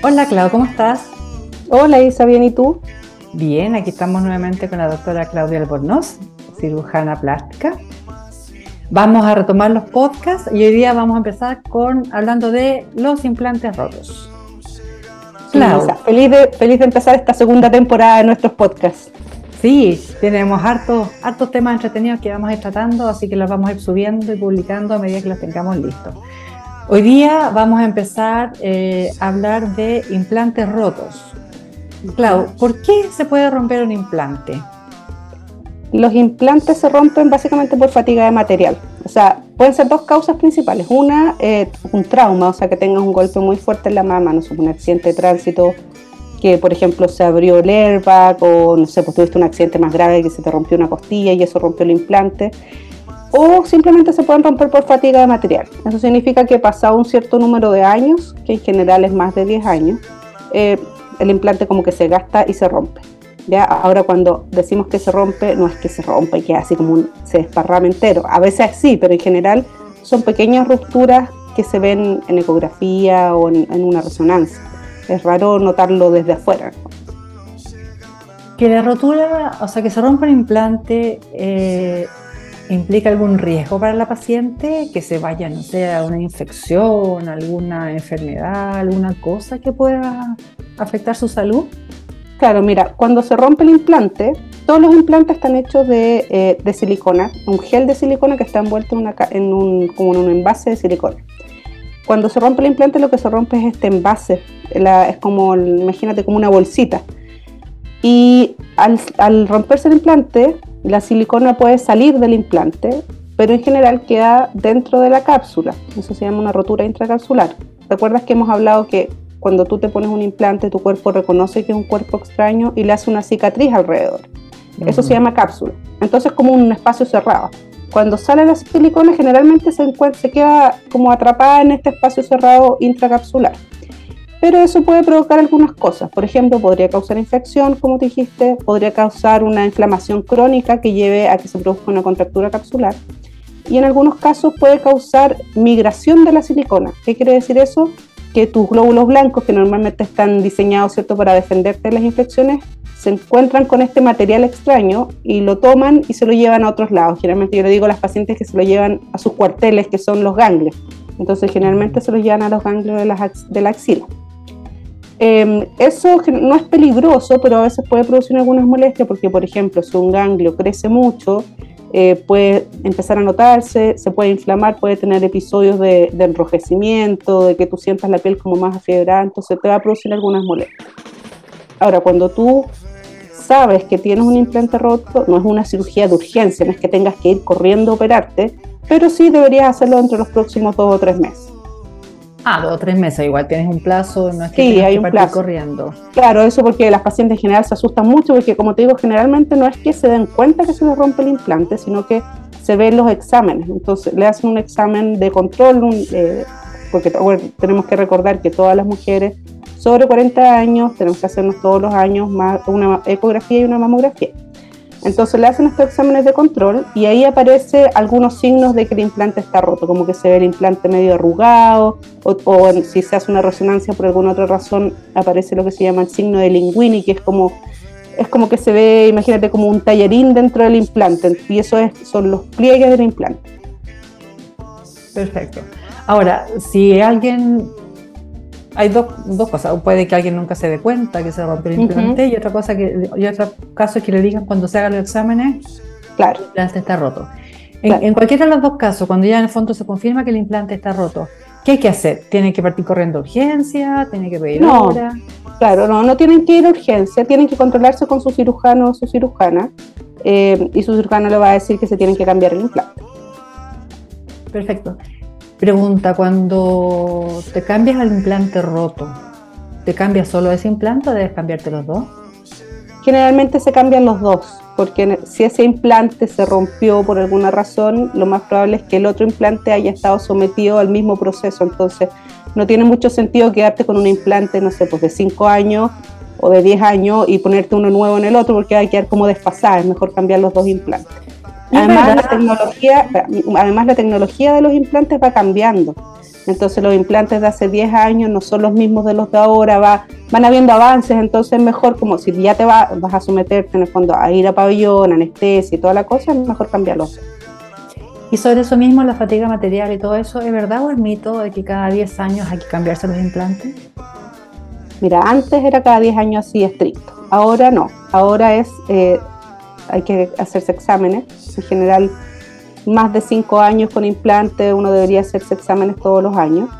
Hola Clau, ¿cómo estás? Hola Isa, ¿bien y tú? Bien, aquí estamos nuevamente con la doctora Claudia Albornoz, cirujana plástica. Vamos a retomar los podcasts y hoy día vamos a empezar con hablando de los implantes rotos. Clau. feliz, de, feliz de empezar esta segunda temporada de nuestros podcasts. Sí, tenemos hartos, hartos temas entretenidos que vamos a ir tratando, así que los vamos a ir subiendo y publicando a medida que los tengamos listos. Hoy día vamos a empezar eh, a hablar de implantes rotos. Clau, ¿por qué se puede romper un implante? Los implantes se rompen básicamente por fatiga de material. O sea, pueden ser dos causas principales. Una, eh, un trauma, o sea, que tengas un golpe muy fuerte en la mama, no sé, un accidente de tránsito, que por ejemplo se abrió el airbag o no sé, pues tuviste un accidente más grave que se te rompió una costilla y eso rompió el implante o simplemente se pueden romper por fatiga de material. Eso significa que pasado un cierto número de años, que en general es más de 10 años, eh, el implante como que se gasta y se rompe. ¿ya? Ahora cuando decimos que se rompe, no es que se rompa y que así como se desparrama entero. A veces sí, pero en general son pequeñas rupturas que se ven en ecografía o en, una resonancia. Es raro notarlo desde afuera. Que la rotura, o sea, que se rompa el implante, eh, ¿Implica algún riesgo para la paciente que se vaya, no sé, a una infección, alguna enfermedad, alguna cosa que pueda afectar su salud? Claro, mira, cuando se rompe el implante, todos los implantes están hechos de, eh, silicona, un gel de silicona que está envuelto en, una, en, un, como en un envase de silicona. Cuando se rompe el implante, lo que se rompe es este envase, es como, imagínate, como una bolsita. Y al, al romperse el implante, la silicona puede salir del implante, pero en general queda dentro de la cápsula. Eso se llama una rotura intracapsular. ¿Recuerdas que hemos hablado que cuando tú te pones un implante, tu cuerpo reconoce que es un cuerpo extraño y le hace una cicatriz alrededor? Eso se llama cápsula. Entonces, como un espacio cerrado. Cuando sale la silicona, generalmente se, se queda como atrapada en este espacio cerrado intracapsular pero eso puede provocar algunas cosas. Por ejemplo, podría causar infección, como dijiste, podría causar una inflamación crónica que lleve a que se produzca una contractura capsular. Y en algunos casos puede causar migración de la silicona. ¿Qué quiere decir eso? Que tus glóbulos blancos, que normalmente están diseñados ¿cierto? para defenderte de las infecciones, se encuentran con este material extraño y lo toman y se lo llevan a otros lados. Generalmente yo le digo a las pacientes que se lo llevan a sus cuarteles, que son los ganglios. Entonces generalmente se los llevan a los ganglios de de la axila. Em, eso no es peligroso, pero a veces puede producir algunas molestias porque, por ejemplo, si un ganglio crece mucho, eh, puede empezar a notarse, se puede inflamar, puede tener episodios de, enrojecimiento, de que tú sientas la piel como más afiebrada, entonces te va a producir algunas molestias. Ahora, cuando tú sabes que tienes un implante roto, no es una cirugía de urgencia, no es que tengas que ir corriendo a operarte, pero sí deberías hacerlo entre los próximos dos o tres meses. Ah, dos o tres meses, igual tienes un plazo, no es que sí, hay un plazo. corriendo. Claro, eso porque las pacientes en general se asustan mucho, porque como te digo, generalmente no es que se den cuenta que se les rompe el implante, sino que se ven los exámenes. Entonces le hacen un examen de control, eh, porque tenemos que recordar que todas las mujeres sobre 40 años tenemos que hacernos todos los años más una ecografía y una mamografía. Entonces le hacen estos exámenes de control y ahí aparece algunos signos de que el implante está roto, como que se ve el implante medio arrugado o, si se hace una resonancia por alguna otra razón aparece lo que se llama el signo de Linguini, que es como es como que se ve, imagínate, como un tallerín dentro del implante y eso es, son los pliegues del implante. Perfecto. Ahora, si alguien hay dos, dos, cosas. Puede que alguien nunca se dé cuenta que se rompió el implante y otra cosa que y otro caso es que le digan cuando se hagan los exámenes, claro. el implante está roto. En, cualquiera de los dos casos, cuando ya en el fondo se confirma que el implante está roto, ¿qué hay que hacer? ¿Tienen que partir corriendo a urgencia? ¿Tienen que pedir no, Claro, no, no tienen que ir a urgencia, tienen que controlarse con su cirujano o su cirujana eh, y su cirujano le va a decir que se tienen que cambiar el implante. Perfecto. Pregunta, cuando te cambias el implante roto, ¿te cambias solo ese implante o debes cambiarte los dos? Generalmente se cambian los dos, porque si ese implante se rompió por alguna razón, lo más probable es que el otro implante haya estado sometido al mismo proceso. Entonces, no tiene mucho sentido quedarte con un implante, no sé, pues de 5 años o de 10 años y ponerte uno nuevo en el otro porque va a quedar como desfasada. Es mejor cambiar los dos implantes. Además la, tecnología, además, la tecnología de los implantes va cambiando. Entonces los implantes de hace 10 años no son los mismos de los de ahora, va, van habiendo avances, entonces es mejor como si ya te vas a someterte en el fondo a ir a pabellón, anestesia y toda la cosa, es mejor cambiarlo. Y sobre eso mismo, la fatiga material y todo eso, ¿es verdad o es mito de que cada 10 años hay que cambiarse los implantes? Mira, antes era cada 10 años así estricto, ahora no, ahora es, eh, hay que hacerse exámenes, en general más de 5 años con implante uno debería hacerse exámenes todos los años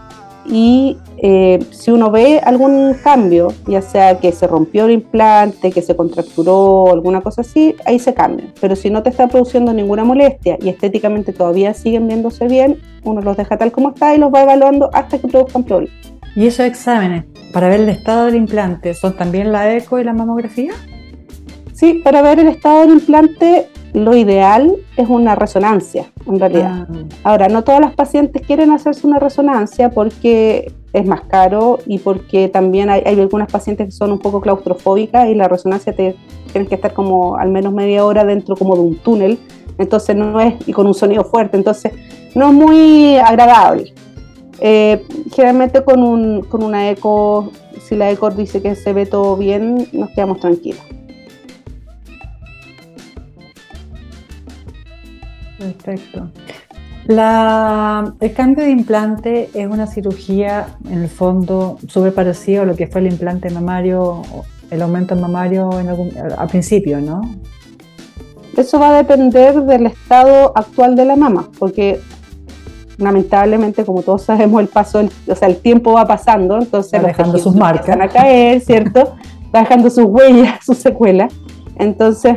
y eh, si uno ve algún cambio, ya sea que se rompió el implante, que se contracturó, alguna cosa así, ahí se cambia. Pero si no te está produciendo ninguna molestia y estéticamente todavía siguen viéndose bien, uno los deja tal como está y los va evaluando hasta que produzcan problemas. ¿Y esos exámenes para ver el estado del implante son también la eco y la mamografía? Sí, para ver el estado del implante lo ideal es una resonancia, en realidad. Ah. Ahora, no todas las pacientes quieren hacerse una resonancia porque es más caro y porque también hay, algunas pacientes que son un poco claustrofóbicas y la resonancia te tienes que estar como al menos media hora dentro como de un túnel, entonces no es, y con un sonido fuerte, entonces no es muy agradable. Eh, generalmente con, un, con una eco, si la eco dice que se ve todo bien, nos quedamos tranquilos. Perfecto. La, el cambio de implante es una cirugía, en el fondo, súper parecido a lo que fue el implante mamario, el aumento mamario en algún, al principio, ¿no? Eso va a depender del estado actual de la mama, porque lamentablemente, como todos sabemos, el paso, o sea, el tiempo va pasando, entonces va dejando sus marcas van a caer, ¿cierto? va dejando sus huellas, sus secuelas. Entonces,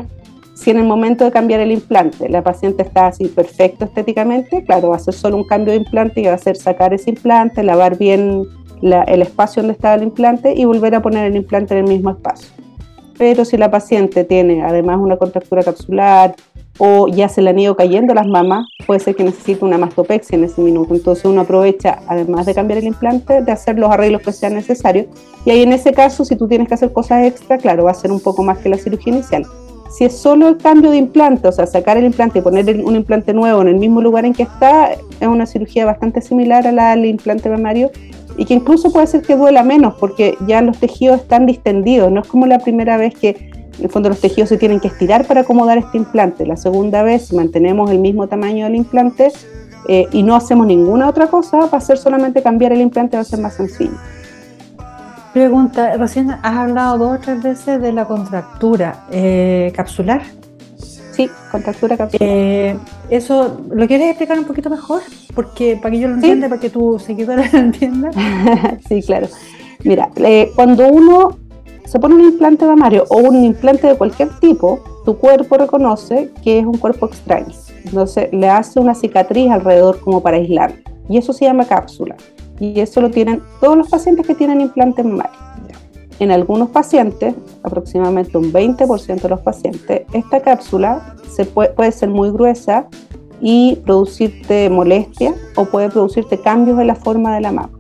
si en el momento de cambiar el implante la paciente está así perfecto estéticamente, claro, va a ser solo un cambio de implante y va a ser sacar ese implante, lavar bien el espacio donde estaba el implante y volver a poner el implante en el mismo espacio. Pero si la paciente tiene además una contractura capsular o ya se le han ido cayendo las mamas, puede ser que necesite una mastopexia en ese minuto. Entonces uno aprovecha, además de cambiar el implante, de hacer los arreglos que sean necesarios. Y ahí en ese caso, si tú tienes que hacer cosas extra, claro, va a ser un poco más que la cirugía inicial. Si es solo el cambio de implante, o sea, sacar el implante y poner un implante nuevo en el mismo lugar en que está, es una cirugía bastante similar a la del implante mamario y que incluso puede ser que duela menos porque ya los tejidos están distendidos, no es como la primera vez que en el fondo los tejidos se tienen que estirar para acomodar este implante. La segunda vez, si mantenemos el mismo tamaño del implante eh, y no hacemos ninguna otra cosa, va a ser solamente cambiar el implante, va a ser más sencillo. Pregunta, recién has hablado dos o tres veces de la contractura eh, capsular. Sí, contractura capsular. Eh, ¿Eso lo quieres explicar un poquito mejor? Porque para que yo lo entienda, para que tu seguidora lo entienda. sí, claro. Mira, eh, cuando uno se pone un implante mamario o un implante de cualquier tipo, tu cuerpo reconoce que es un cuerpo extraño. Entonces le hace una cicatriz alrededor como para aislar. Y eso se llama cápsula y eso lo tienen todos los pacientes que tienen implante mamario. En algunos pacientes, aproximadamente un 20% de los pacientes, esta cápsula se puede, puede ser muy gruesa y producirte molestia o puede producirte cambios en la forma de la mama.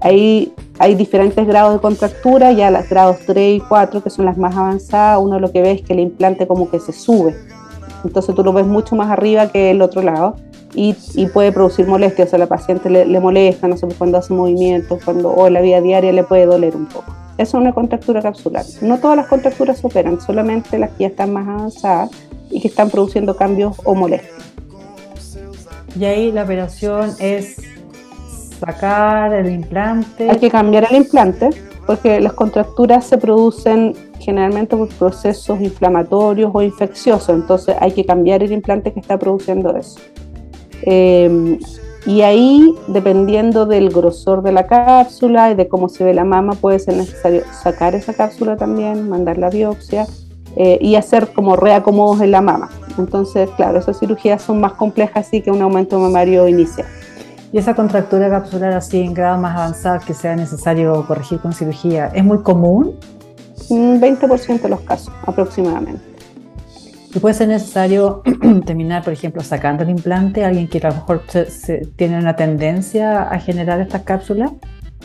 Ahí hay diferentes grados de contractura, ya los grados 3 y 4, que son las más avanzadas, uno lo que ve es que el implante como que se sube. Entonces tú lo ves mucho más arriba que el otro lado y, puede producir molestias, o sea, la paciente le, molesta, no sé, cuando hace movimientos, cuando, o en la vida diaria le puede doler un poco. Eso es una contractura capsular. No todas las contracturas se operan, solamente las que ya están más avanzadas y que están produciendo cambios o molestias. Y ahí la operación es sacar el implante. Hay que cambiar el implante porque las contracturas se producen generalmente por procesos inflamatorios o infecciosos, entonces hay que cambiar el implante que está produciendo eso. Em, y ahí, dependiendo del grosor de la cápsula y de cómo se ve la mama, puede ser necesario sacar esa cápsula también, mandar la biopsia eh, y hacer como reacomodos en la mama. Entonces, claro, esas cirugías son más complejas así que un aumento mamario inicial. ¿Y esa contractura capsular así en grado más avanzado que sea necesario corregir con cirugía, es muy común? Un 20% de los casos aproximadamente. Y puede ser necesario terminar, por ejemplo, sacando el implante, alguien que a lo mejor tiene una tendencia a generar estas cápsulas.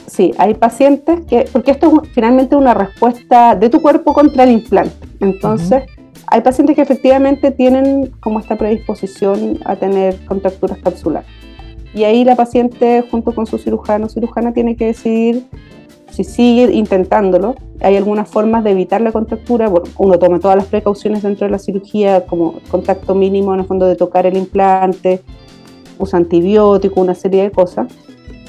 Sí, hay pacientes que, porque esto es finalmente una respuesta de tu cuerpo contra el implante. Entonces, hay pacientes que efectivamente tienen como esta predisposición a tener contracturas capsulares. Y ahí la paciente, junto con su cirujano o cirujana, tiene que decidir si sigue intentándolo. Hay algunas formas de evitar la contractura. Uno toma todas las precauciones dentro de la cirugía, como contacto mínimo en el fondo de tocar el implante, usa antibiótico, una serie de cosas.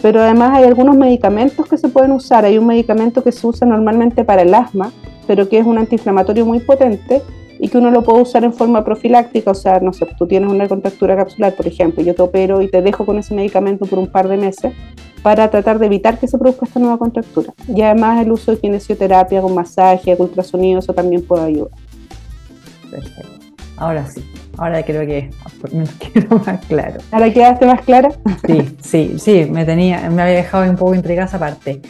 Pero además hay algunos medicamentos que se pueden usar. Hay un medicamento que se usa normalmente para el asma, pero que es un antiinflamatorio muy potente y que uno lo puede usar en forma profiláctica, o sea, no sé, tú tienes una contractura capsular, por ejemplo, yo te opero y te dejo con ese medicamento por un par de meses para tratar de evitar que se produzca esta nueva contractura. Y además el uso de kinesioterapia con masaje, con ultrasonido, eso también puede ayudar. Perfecto. Ahora sí, ahora creo que me quedo más claro. ¿Ahora quedaste más clara? Sí, sí, sí, me tenía, me había dejado un poco intrigada esa parte.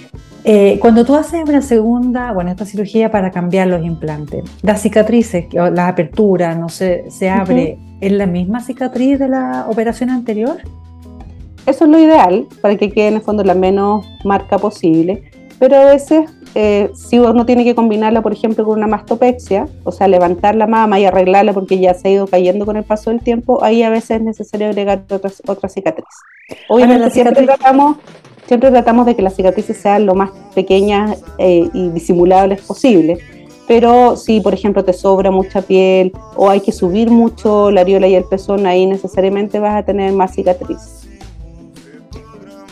Eh, cuando tú haces una segunda, bueno, esta cirugía para cambiar los implantes, las cicatrices, la apertura, no sé, se abre, ¿es la misma cicatriz de la operación anterior? Eso es lo ideal, para que quede en el fondo la menos marca posible, pero a veces eh, si uno tiene que combinarla, por ejemplo, con una mastopexia, o sea, levantar la mama y arreglarla porque ya se ha ido cayendo con el paso del tiempo, ahí a veces es necesario agregar otra, otra cicatriz. Obviamente siempre tratamos siempre tratamos de que las cicatrices sean lo más pequeñas eh, y disimulables posible. Pero si, por ejemplo, te sobra mucha piel o hay que subir mucho la areola y el pezón, ahí necesariamente vas a tener más cicatrices.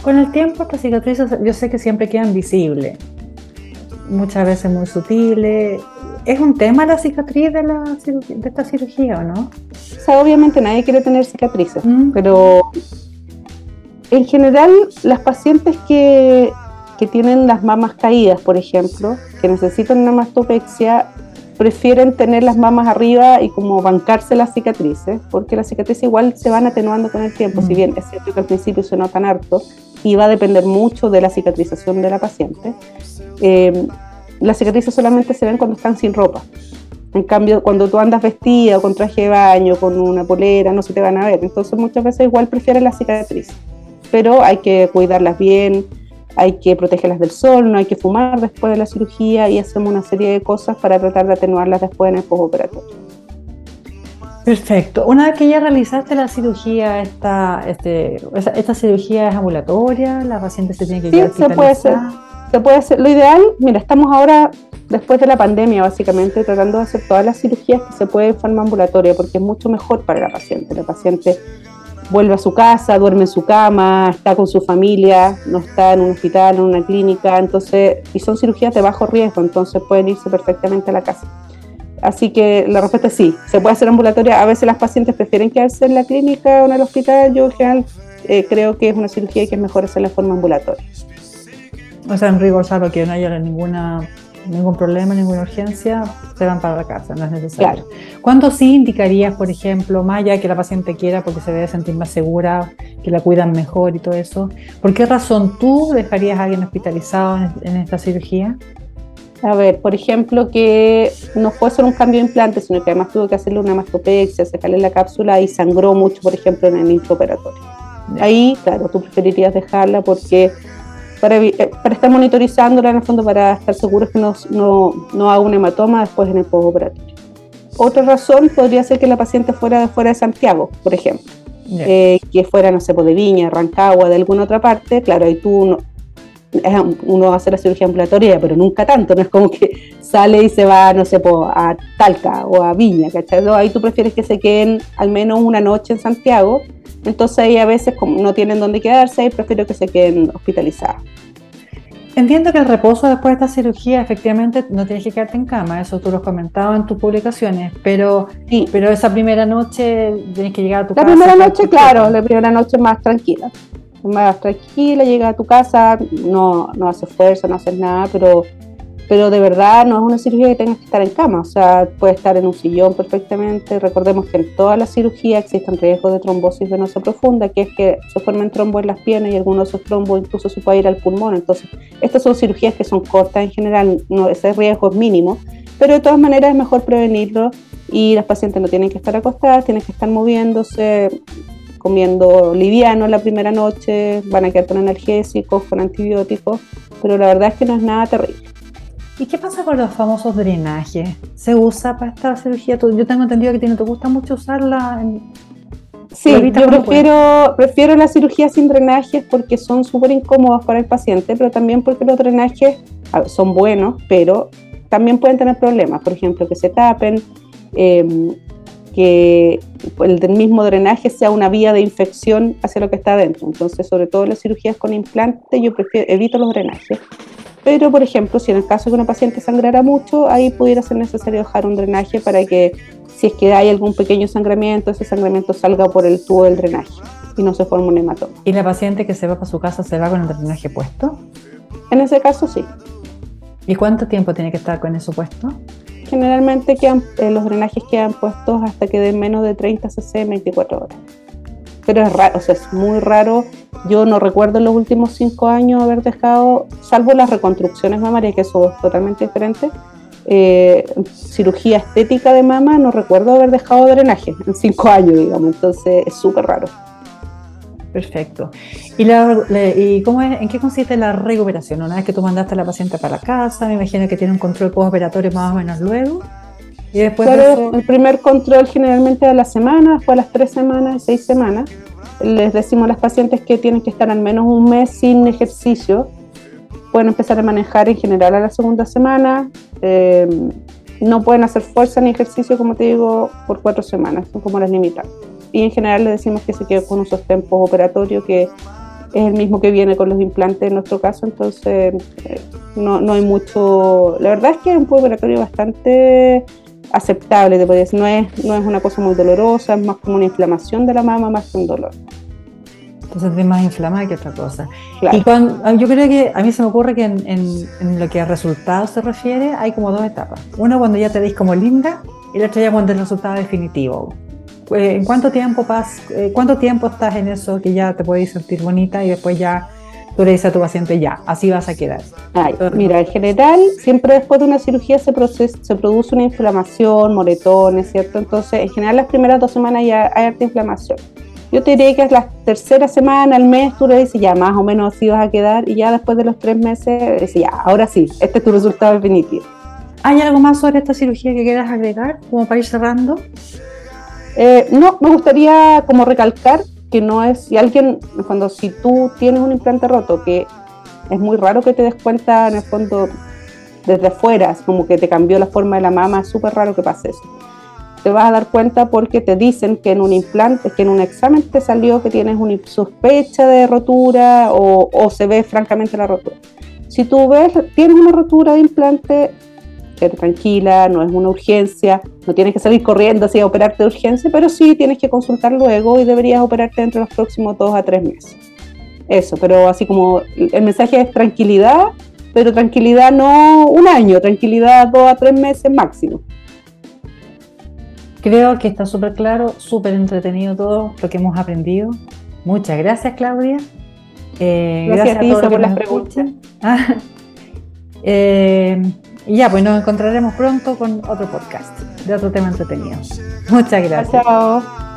Con el tiempo, estas cicatrices yo sé que siempre quedan visibles, muchas veces muy sutiles. ¿Es un tema la cicatriz de, la, de esta cirugía o no? O sea, obviamente nadie quiere tener cicatrices, mm. pero en general, las pacientes que, tienen las mamas caídas, por ejemplo, que necesitan una mastopexia, prefieren tener las mamas arriba y como bancarse las cicatrices, porque las cicatrices igual se van atenuando con el tiempo, si bien es cierto que al principio se notan harto y va a depender mucho de la cicatrización de la paciente. Eh, las cicatrices solamente se ven cuando están sin ropa. En cambio, cuando tú andas vestida con traje de baño, con una polera, no se te van a ver. Entonces muchas veces igual prefieren las cicatrices pero hay que cuidarlas bien, hay que protegerlas del sol, no hay que fumar después de la cirugía y hacemos una serie de cosas para tratar de atenuarlas después en el postoperatorio. Perfecto. Una vez que ya realizaste la cirugía, esta, este, esta cirugía es ambulatoria, la paciente se tiene que quedar sí, se puede hacer. Se puede hacer. Lo ideal, mira, estamos ahora después de la pandemia básicamente tratando de hacer todas las cirugías que se pueden en forma ambulatoria porque es mucho mejor para la paciente. La paciente vuelve a su casa, duerme en su cama, está con su familia, no está en un hospital, en una clínica, entonces, y son cirugías de bajo riesgo, entonces pueden irse perfectamente a la casa. Así que la respuesta es sí, se puede hacer ambulatoria. A veces las pacientes prefieren quedarse en la clínica o en el hospital. Yo en general eh, creo que es una cirugía que es mejor hacerla de forma ambulatoria. O sea, en rigor, salvo que no haya ninguna ningún problema, ninguna urgencia, se van para la casa, no es necesario. ¿Cuándo sí indicarías, por ejemplo, más allá que la paciente quiera porque se debe sentir más segura, que la cuidan mejor y todo eso? ¿Por qué razón tú dejarías a alguien hospitalizado en, esta cirugía? A ver, por ejemplo, que no fue solo un cambio de implante, sino que además tuvo que hacerle una mastopexia, sacarle la cápsula y sangró mucho, por ejemplo, en el intraoperatorio. Ahí, claro, tú preferirías dejarla porque eh, para, estar monitorizándola en el fondo para estar seguros que no, no, haga un hematoma después en el postoperatorio. Otra razón podría ser que la paciente fuera de fuera de Santiago, por ejemplo. Eh, que fuera, no sé, pues, de Viña, Rancagua, de alguna otra parte, claro, ahí tú no, uno va a hacer la cirugía ambulatoria, pero nunca tanto, no es como que sale y se va, no sé, pues, a Talca o a Viña, ¿cachai? Ahí tú prefieres que se queden al menos una noche en Santiago entonces ahí a veces como no tienen dónde quedarse y prefiero que se queden hospitalizados. Entiendo que el reposo después de esta cirugía efectivamente no tienes que quedarte en cama, eso tú lo has comentado en tus publicaciones, pero, sí. pero esa primera noche tienes que llegar a tu casa. La primera noche, claro, la primera noche más tranquila, más tranquila, llega a tu casa, no, no haces fuerza, no haces nada, pero pero de verdad no es una cirugía que tengas que estar en cama, o sea, puede estar en un sillón perfectamente. Recordemos que en todas las cirugías existen riesgos de trombosis venosa profunda, que es que se formen trombos en las piernas y algunos de esos trombos incluso se puede ir al pulmón. Entonces, estas son cirugías que son cortas en general, no, ese riesgo es mínimo, pero de todas maneras es mejor prevenirlo y las pacientes no tienen que estar acostadas, tienen que estar moviéndose, comiendo liviano la primera noche, van a quedar con analgésicos, con antibióticos, pero la verdad es que no es nada terrible. ¿Y qué pasa con los famosos drenajes? ¿Se usa para esta cirugía? Yo tengo entendido que te gusta mucho usarla. Sí, yo prefiero, prefiero las cirugías sin drenajes porque son súper incómodas para el paciente, pero también porque los drenajes son buenos, pero también pueden tener problemas, por ejemplo, que se tapen, em, que el mismo drenaje sea una vía de infección hacia lo que está adentro. Entonces, sobre todo las cirugías con implante, yo prefiero, evito los drenajes. Pero, por ejemplo, si en el caso de que una paciente sangrara mucho, ahí pudiera ser necesario dejar un drenaje para que, si es que hay algún pequeño sangramiento, ese sangramiento salga por el tubo del drenaje y no se forme un hematoma. ¿Y la paciente que se va para su casa se va con el drenaje puesto? En ese caso, sí. ¿Y cuánto tiempo tiene que estar con eso puesto? Generalmente quedan, eh, los drenajes quedan puestos hasta que den menos de 30 cc 24 horas. Pero es raro, o sea, es muy raro yo no recuerdo en los últimos cinco años haber dejado, salvo las reconstrucciones mamarias, que eso es totalmente diferente, eh, cirugía estética de mama, no recuerdo haber dejado drenaje en cinco años, digamos, entonces es súper raro. Perfecto. ¿Y, la, y cómo en qué consiste la recuperación? Una vez que tú mandaste a la paciente para la casa, me imagino que tiene un control postoperatorio más o menos luego. Y después el primer control generalmente a la semana, después a las tres semanas, seis semanas les decimos a las pacientes que tienen que estar al menos un mes sin ejercicio. Pueden empezar a manejar en general a la segunda semana. Eh, no pueden hacer fuerza ni ejercicio, como te digo, por cuatro semanas, son como las limitas. Y en general les decimos que se quede con un sostén operatorio que es el mismo que viene con los implantes en nuestro caso, entonces eh, no, no, hay mucho. La verdad es que es un operatorio bastante aceptable, te decir. No es, no es una cosa muy dolorosa, es más como una inflamación de la mama más que un dolor. Entonces es más inflamada que otra cosa. Y cuando, ah, yo creo que a mí se me ocurre que en, en, lo que a resultados se refiere hay como dos etapas. Una cuando ya te veis como linda y la otra ya cuando el resultado definitivo. Eh, ¿En cuánto tiempo, pas, eh, cuánto tiempo estás en eso que ya te puedes sentir bonita y después ya tú le dices a tu paciente ya, así vas a quedar. mira, en general, siempre después de una cirugía se, se produce una inflamación, moretones, ¿cierto? Entonces, en general, las primeras dos semanas ya hay harta inflamación. Yo te diría que es la tercera semana, al mes, tú le dices ya, más o menos así vas a quedar, y ya después de los tres meses, dices ya, ahora sí, este es tu resultado definitivo. ¿Hay algo más sobre esta cirugía que quieras agregar, como para ir cerrando? Eh, no, me gustaría como recalcar que no es, si alguien, cuando si tú tienes un implante roto, que es muy raro que te des cuenta en el fondo desde afuera, como que te cambió la forma de la mama, es súper raro que pase eso. Te vas a dar cuenta porque te dicen que en un implante, que en un examen te salió que tienes una sospecha de rotura o, o se ve francamente la rotura. Si tú ves, tienes una rotura de implante, tranquila, no es una urgencia, no tienes que salir corriendo así a operarte de urgencia, pero sí tienes que consultar luego y deberías operarte entre los próximos dos a tres meses. Eso, pero así como el mensaje es tranquilidad, pero tranquilidad no un año, tranquilidad dos a tres meses máximo. Creo que está súper claro, súper entretenido todo lo que hemos aprendido. Muchas gracias, Claudia. Eh, gracias, a ti por las preguntas. eh, y ya, pues nos encontraremos pronto con otro podcast de otro tema entretenido. Muchas gracias. Chao.